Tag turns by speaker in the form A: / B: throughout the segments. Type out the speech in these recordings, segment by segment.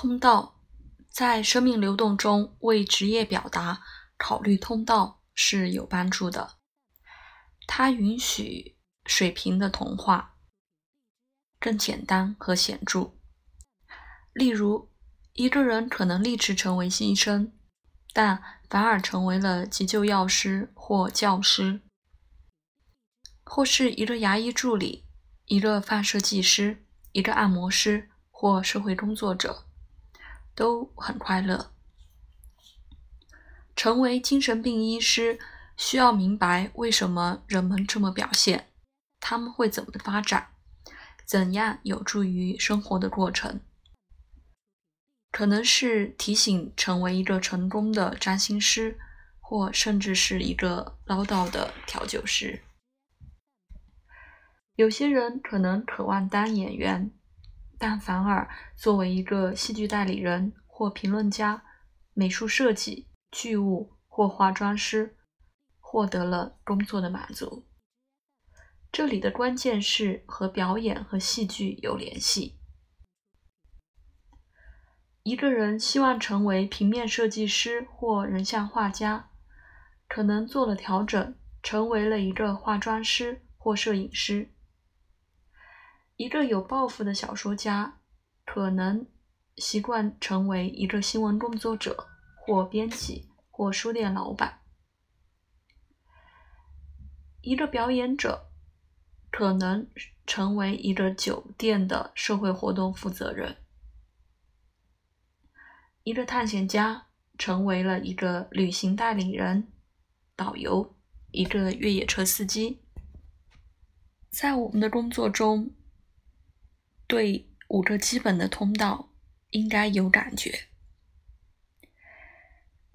A: 通道在生命流动中为职业表达考虑通道是有帮助的。它允许水平的同化更简单和显著。例如，一个人可能立志成为医生，但反而成为了急救药师或教师，或是一个牙医助理、一个放射技师、一个按摩师或社会工作者。都很快乐。成为精神病医师需要明白为什么人们这么表现，他们会怎么发展，怎样有助于生活的过程。可能是提醒成为一个成功的占星师，或甚至是一个唠叨的调酒师。有些人可能渴望当演员。但反而作为一个戏剧代理人或评论家、美术设计、剧务或化妆师，获得了工作的满足。这里的关键是和表演和戏剧有联系。一个人希望成为平面设计师或人像画家，可能做了调整，成为了一个化妆师或摄影师。一个有抱负的小说家，可能习惯成为一个新闻工作者，或编辑，或书店老板。一个表演者可能成为一个酒店的社会活动负责人。一个探险家成为了一个旅行代理人、导游，一个越野车司机。在我们的工作中。对五个基本的通道应该有感觉。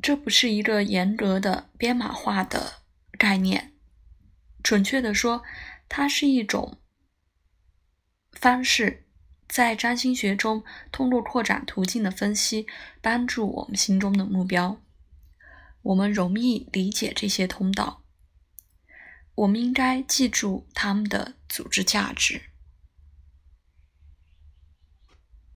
A: 这不是一个严格的编码化的概念，准确的说，它是一种方式，在占星学中通过扩展途径的分析，帮助我们心中的目标。我们容易理解这些通道，我们应该记住他们的组织价值。